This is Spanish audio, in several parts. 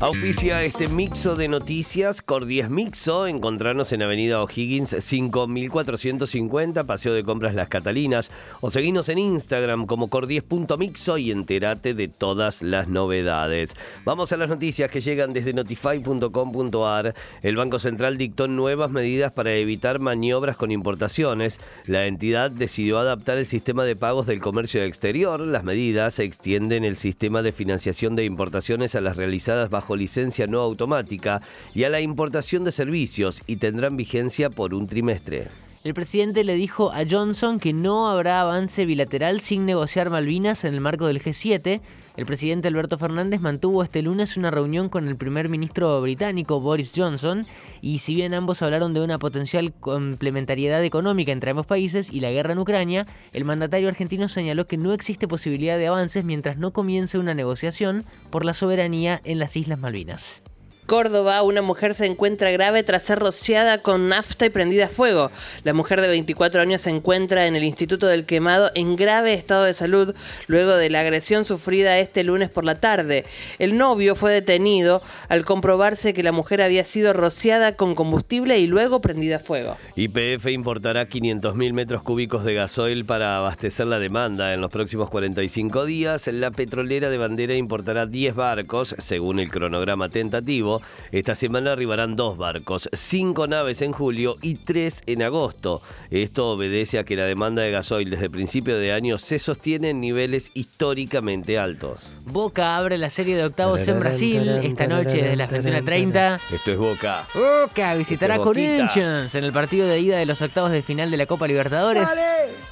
Auspicia este mixo de noticias, Cordies Mixo, encontrarnos en Avenida O'Higgins 5450, Paseo de Compras Las Catalinas, o seguinos en Instagram como cordies.mixo y entérate de todas las novedades. Vamos a las noticias que llegan desde notify.com.ar. El Banco Central dictó nuevas medidas para evitar maniobras con importaciones. La entidad decidió adaptar el sistema de pagos del comercio exterior. Las medidas extienden el sistema de financiación de importaciones a las realizadas bajo licencia no automática y a la importación de servicios y tendrán vigencia por un trimestre. El presidente le dijo a Johnson que no habrá avance bilateral sin negociar Malvinas en el marco del G7. El presidente Alberto Fernández mantuvo este lunes una reunión con el primer ministro británico Boris Johnson y si bien ambos hablaron de una potencial complementariedad económica entre ambos países y la guerra en Ucrania, el mandatario argentino señaló que no existe posibilidad de avances mientras no comience una negociación por la soberanía en las Islas Malvinas. Córdoba, una mujer se encuentra grave tras ser rociada con nafta y prendida a fuego. La mujer de 24 años se encuentra en el Instituto del Quemado en grave estado de salud luego de la agresión sufrida este lunes por la tarde. El novio fue detenido al comprobarse que la mujer había sido rociada con combustible y luego prendida a fuego. YPF importará 500.000 metros cúbicos de gasoil para abastecer la demanda. En los próximos 45 días, la petrolera de bandera importará 10 barcos, según el cronograma tentativo esta semana arribarán dos barcos, cinco naves en julio y tres en agosto. Esto obedece a que la demanda de gasoil desde principio de año se sostiene en niveles históricamente altos. Boca abre la serie de octavos en Brasil esta noche desde las 21.30. Esto es Boca. Boca visitará Corinthians en el partido de ida de los octavos de final de la Copa Libertadores.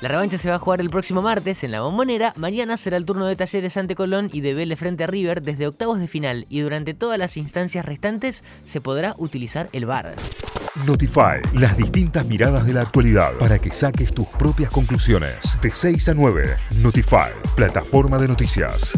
La revancha se va a jugar el próximo martes en la Bombonera. Mañana será el turno de Talleres ante Colón y de Vélez frente a River desde octavos de final y durante todas las instancias se podrá utilizar el VAR. Notify, las distintas miradas de la actualidad para que saques tus propias conclusiones. De 6 a 9, Notify, plataforma de noticias.